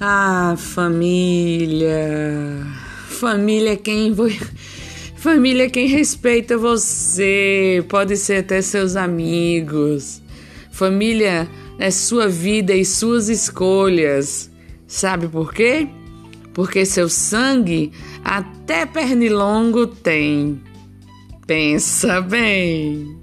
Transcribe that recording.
Ah, família. Família é quem família é quem respeita você, pode ser até seus amigos. Família é sua vida e suas escolhas. Sabe por quê? Porque seu sangue até pernilongo tem. Pensa bem.